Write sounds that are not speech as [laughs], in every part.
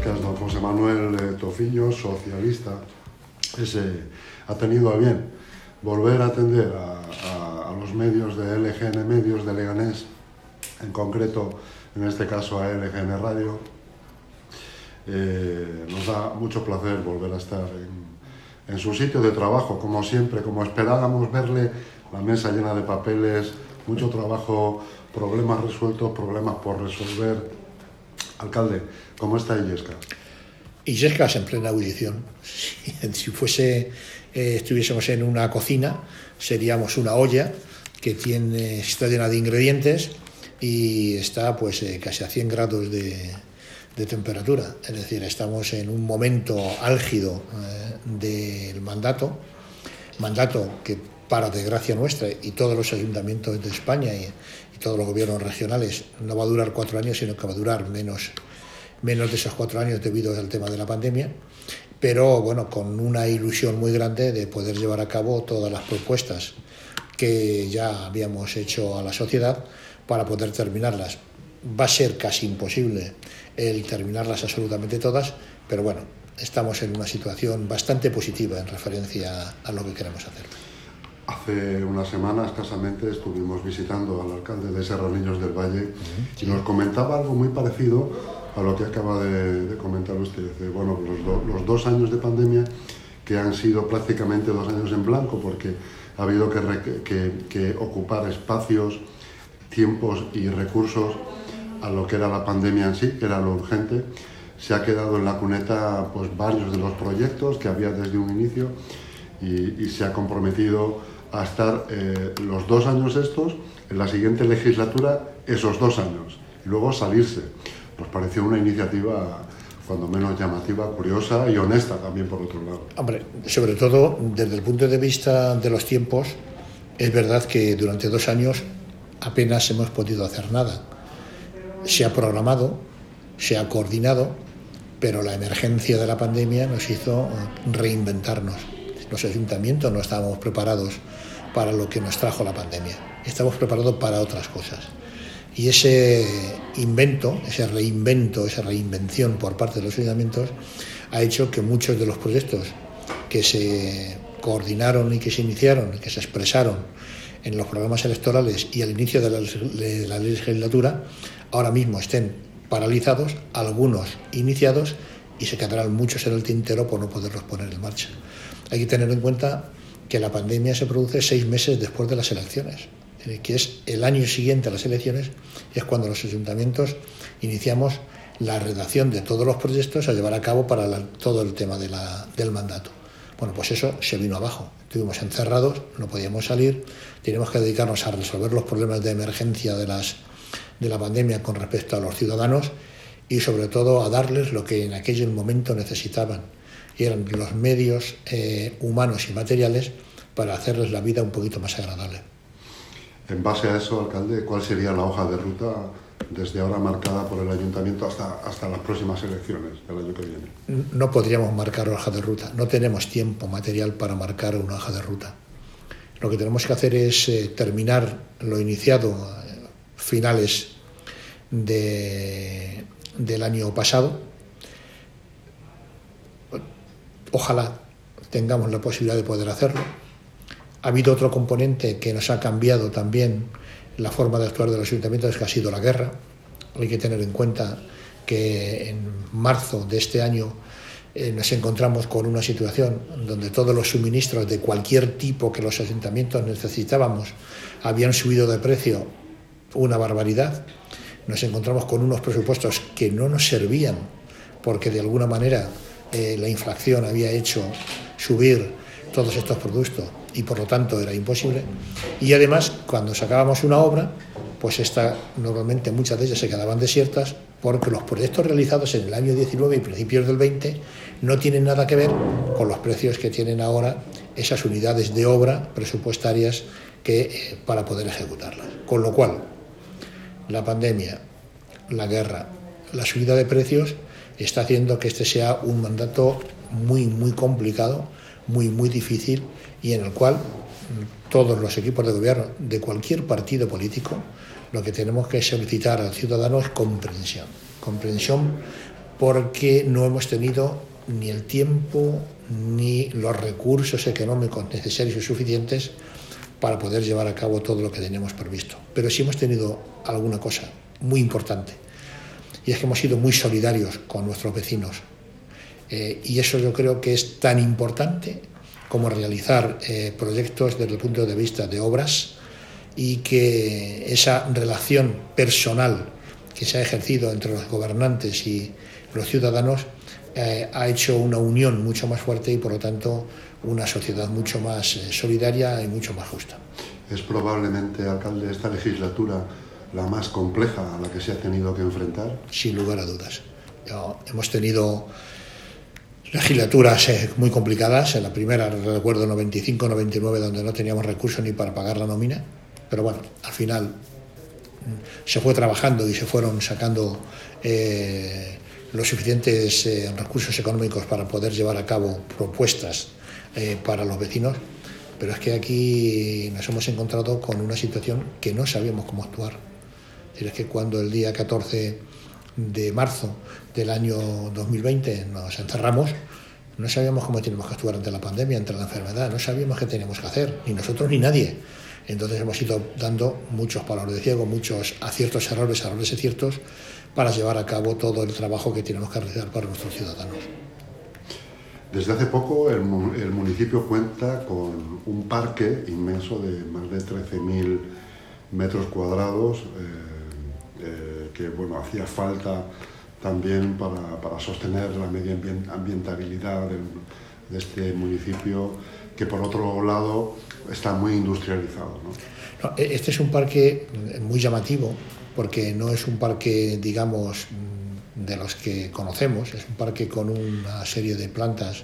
Illescas, don José Manuel eh, Tofiño, socialista, ha tenido a bien volver a atender a, los medios de LGN Medios de Leganés, en concreto, en este caso a LGN Radio. Eh, nos da mucho placer volver a estar en su sitio de trabajo, como siempre, como esperábamos verle, la mesa llena de papeles, mucho trabajo, problemas resueltos, problemas por resolver. Alcalde, ¿cómo está Illescas? Illescas en plena ebullición. [laughs] Si, fuese, eh, estuviésemos en una cocina, seríamos una olla que tiene, está llena de ingredientes y está pues eh, casi a 100 grados de, de, temperatura. Es decir, estamos en un momento álgido eh, del mandato, mandato que para desgracia nuestra y todos los ayuntamientos de España y, todos los gobiernos regionales no va a durar cuatro años, sino que va a durar menos, menos de esos cuatro años debido al tema de la pandemia, pero bueno, con una ilusión muy grande de poder llevar a cabo todas las propuestas que ya habíamos hecho a la sociedad para poder terminarlas. Va a ser casi imposible el terminarlas absolutamente todas, pero bueno, estamos en una situación bastante positiva en referencia a lo que queremos hacer. Hace una semana escasamente estuvimos visitando al alcalde de Serraniños del Valle y nos comentaba algo muy parecido a lo que acaba de, de comentar usted. De, bueno, los, do, los, dos años de pandemia que han sido prácticamente dos años en blanco porque ha habido que, que, que ocupar espacios, tiempos y recursos a lo que era la pandemia en sí, que era lo urgente. Se ha quedado en la cuneta pues, varios de los proyectos que había desde un inicio y, y se ha comprometido a estar eh, los dos años estos, en la siguiente legislatura, esos dos años, y luego salirse. Nos pareció una iniciativa cuando menos llamativa, curiosa y honesta también por otro lado. Hombre, sobre todo desde el punto de vista de los tiempos, es verdad que durante dos años apenas hemos podido hacer nada. Se ha programado, se ha coordinado, pero la emergencia de la pandemia nos hizo reinventarnos. Los ayuntamientos no estábamos preparados para lo que nos trajo la pandemia. Estamos preparados para otras cosas. Y ese invento, ese reinvento, esa reinvención por parte de los ayuntamientos ha hecho que muchos de los proyectos que se coordinaron y que se iniciaron, que se expresaron en los programas electorales y al inicio de la, de la legislatura, ahora mismo estén paralizados, algunos iniciados y se quedarán muchos en el tintero por no poderlos poner en marcha. Hay que tener en cuenta que la pandemia se produce seis meses después de las elecciones, que es el año siguiente a las elecciones, es cuando los ayuntamientos iniciamos la redacción de todos los proyectos a llevar a cabo para todo el tema del mandato. Bueno, pues eso se vino abajo. Estuvimos encerrados, no podíamos salir, teníamos que dedicarnos a resolver los problemas de emergencia de, de la pandemia con respecto a los ciudadanos y sobre todo a darles lo que en aquel momento necesitaban, y eran los medios eh, humanos y materiales para hacerles la vida un poquito más agradable. En base a eso, alcalde, ¿cuál sería la hoja de ruta desde ahora marcada por el ayuntamiento hasta, hasta las próximas elecciones del año que viene? No podríamos marcar una hoja de ruta, no tenemos tiempo material para marcar una hoja de ruta. Lo que tenemos que hacer es eh, terminar lo iniciado a finales de, del año pasado. Ojalá tengamos la posibilidad de poder hacerlo. Ha habido otro componente que nos ha cambiado también la forma de actuar de los ayuntamientos, que ha sido la guerra. Hay que tener en cuenta que en marzo de este año eh, nos encontramos con una situación donde todos los suministros de cualquier tipo que los ayuntamientos necesitábamos habían subido de precio una barbaridad. Nos encontramos con unos presupuestos que no nos servían porque de alguna manera eh, la inflación había hecho subir todos estos productos y por lo tanto era imposible. Y además, cuando sacábamos una obra, pues esta, normalmente muchas de ellas se quedaban desiertas porque los proyectos realizados en el año 19 y principios del 20 no tienen nada que ver con los precios que tienen ahora esas unidades de obra presupuestarias que, eh, para poder ejecutarlas. Con lo cual, la pandemia, la guerra, la subida de precios está haciendo que este sea un mandato muy, muy complicado, muy, muy difícil y en el cual todos los equipos de gobierno de cualquier partido político lo que tenemos que solicitar al ciudadano es comprensión. Comprensión porque no hemos tenido ni el tiempo ni los recursos económicos necesarios y suficientes para poder llevar a cabo todo lo que teníamos previsto. Pero sí hemos tenido alguna cosa muy importante, y es que hemos sido muy solidarios con nuestros vecinos. Eh, y eso yo creo que es tan importante como realizar eh, proyectos desde el punto de vista de obras y que esa relación personal que se ha ejercido entre los gobernantes y los ciudadanos eh, ha hecho una unión mucho más fuerte y por lo tanto una sociedad mucho más eh, solidaria y mucho más justa. Es probablemente, alcalde, esta legislatura la más compleja a la que se ha tenido que enfrentar. Sin lugar a dudas. hemos tenido legislaturas eh, muy complicadas. En la primera, recuerdo, 95-99, donde no teníamos recursos ni para pagar la nómina. Pero bueno, al final mm, se fue trabajando y se fueron sacando los suficientes eh, recursos económicos para poder llevar a cabo propuestas eh, para los vecinos, pero es que aquí nos hemos encontrado con una situación que no sabíamos cómo actuar. Es que cuando el día 14 de marzo del año 2020 nos encerramos, no sabíamos cómo teníamos que actuar ante la pandemia, ante la enfermedad, no sabíamos qué teníamos que hacer, ni nosotros ni nadie. Entonces hemos ido dando muchos palos de ciego, muchos aciertos, errores, errores y ciertos, para llevar a cabo todo el trabajo que tenemos que realizar para nuestros ciudadanos. Desde hace poco el, municipio cuenta con un parque inmenso de más de 13.000 metros cuadrados eh, eh, que bueno, hacía falta también para, sostener la medioambientabilidad de este municipio que por otro lado está muy industrializado. E-, este es un parque muy llamativo porque no es un parque, digamos, de los que conocemos, es un parque con una serie de plantas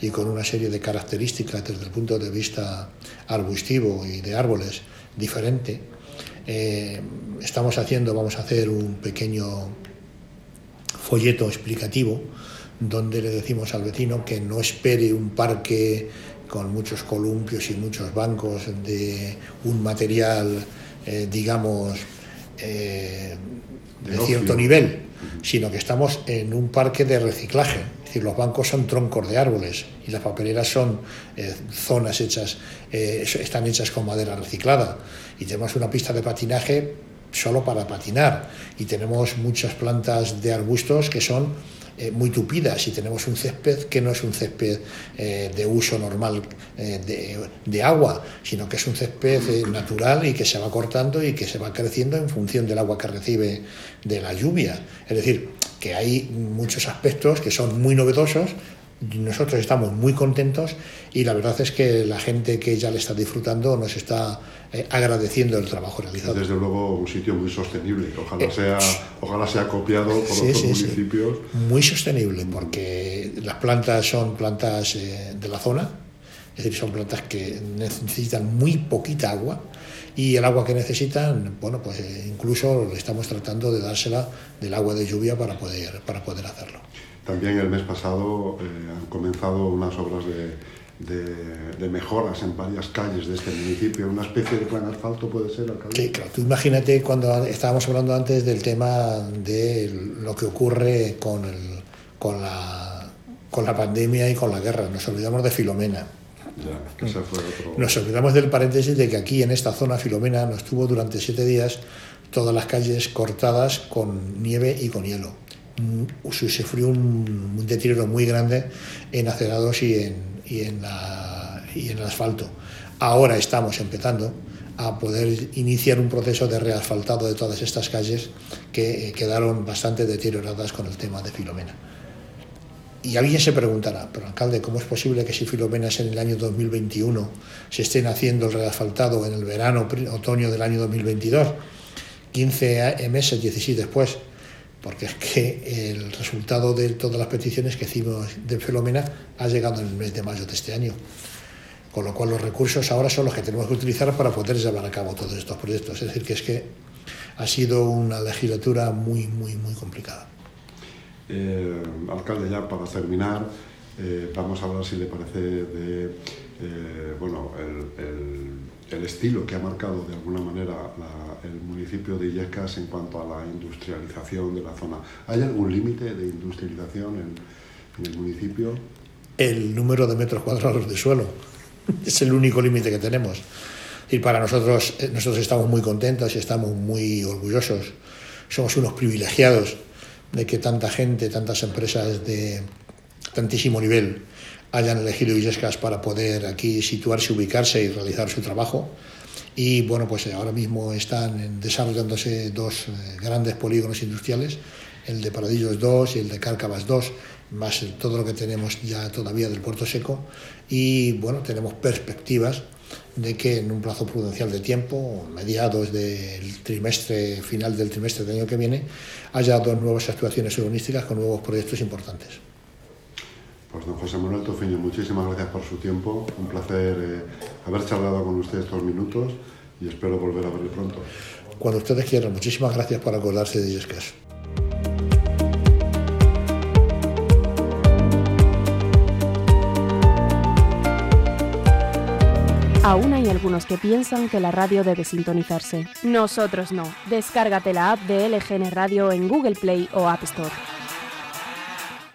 y con una serie de características desde el punto de vista arbustivo y de árboles diferente. Eh, estamos haciendo, vamos a hacer un pequeño folleto explicativo donde le decimos al vecino que no espere un parque con muchos columpios y muchos bancos de un material, eh, digamos, eh, de, cierto nivel, sino que estamos en un parque de reciclaje. Es decir, los bancos son troncos de árboles y las papeleras son eh, zonas hechas, eh, están hechas con madera reciclada. Y tenemos una pista de patinaje solo para patinar. Y tenemos muchas plantas de arbustos que son eh, muy tupidas y tenemos un césped que no es un césped eh, de uso normal eh, de, de, agua, sino que es un césped natural y que se va cortando y que se va creciendo en función del agua que recibe de la lluvia. Es decir, que hay muchos aspectos que son muy novedosos, nosotros estamos muy contentos y la verdad es que la gente que ya le está disfrutando nos está eh, agradeciendo el trabajo realizado. Desde luego un sitio muy sostenible, ojalá, eh, sea, ojalá sea copiado por otros municipios. Muy sostenible porque las plantas son plantas eh, de la zona, es decir, son plantas que necesitan muy poquita agua y el agua que necesitan, bueno, pues incluso estamos tratando de dársela del agua de lluvia para poder, para poder hacerlo. También el mes pasado eh, han comenzado unas obras de, mejoras en varias calles de este municipio, una especie de plan asfalto puede ser, alcalde. Sí, claro. Tú imagínate cuando estábamos hablando antes del tema de lo que ocurre con, el, con, la, con la pandemia y con la guerra. Nos olvidamos de Filomena. Ya, ese fue otro... Nos olvidamos del paréntesis de que aquí en esta zona Filomena nos tuvo durante siete días todas las calles cortadas con nieve y con hielo sufrió un, deterioro muy grande en acerados y en, y en, y en el asfalto. Ahora estamos empezando a poder iniciar un proceso de reasfaltado de todas estas calles que eh, quedaron bastante deterioradas con el tema de Filomena. Y alguien se preguntará, pero alcalde, ¿cómo es posible que si Filomena es en el año 2021 se estén haciendo el reasfaltado en el verano, otoño del año 2022? 15 meses, 16 después, porque es que el resultado de todas las peticiones que hicimos de Filomena ha llegado en el mes de mayo de este año. Con lo cual los recursos ahora son los que tenemos que utilizar para poder llevar a cabo todos estos proyectos. Es decir, que es que ha sido una legislatura muy, muy, muy complicada. Eh, alcalde, ya para terminar, eh, vamos a hablar, si le parece, de eh, bueno, el, el estilo que ha marcado de alguna manera el municipio de Illescas en cuanto a la industrialización de la zona. ¿Hay algún límite de industrialización en, el municipio? El número de metros cuadrados de suelo [laughs] es el único límite que tenemos. Y para nosotros, eh, nosotros estamos muy contentos y estamos muy orgullosos. Somos unos privilegiados de que tanta gente, tantas empresas de tantísimo nivel hayan elegido Illescas para poder aquí situarse, ubicarse y realizar su trabajo. Y bueno, pues ahora mismo están desarrollándose dos eh, grandes polígonos industriales, el de Paradillos 2 y el de Cárcavas 2, más todo lo que tenemos ya todavía del puerto seco. Y bueno, tenemos perspectivas de que en un plazo prudencial de tiempo, mediados del trimestre, final del trimestre del año que viene, haya dos nuevas actuaciones urbanísticas con nuevos proyectos importantes. Pues don José Manuel Tofiño, muchísimas gracias por su tiempo. Un placer eh, haber charlado con usted estos minutos y espero volver a verle pronto. Cuando ustedes quieran, muchísimas gracias por acordarse de Yescas. Aún hay algunos que piensan que la radio debe sintonizarse. Nosotros no. Descárgate la app de LGN Radio en Google Play o App Store.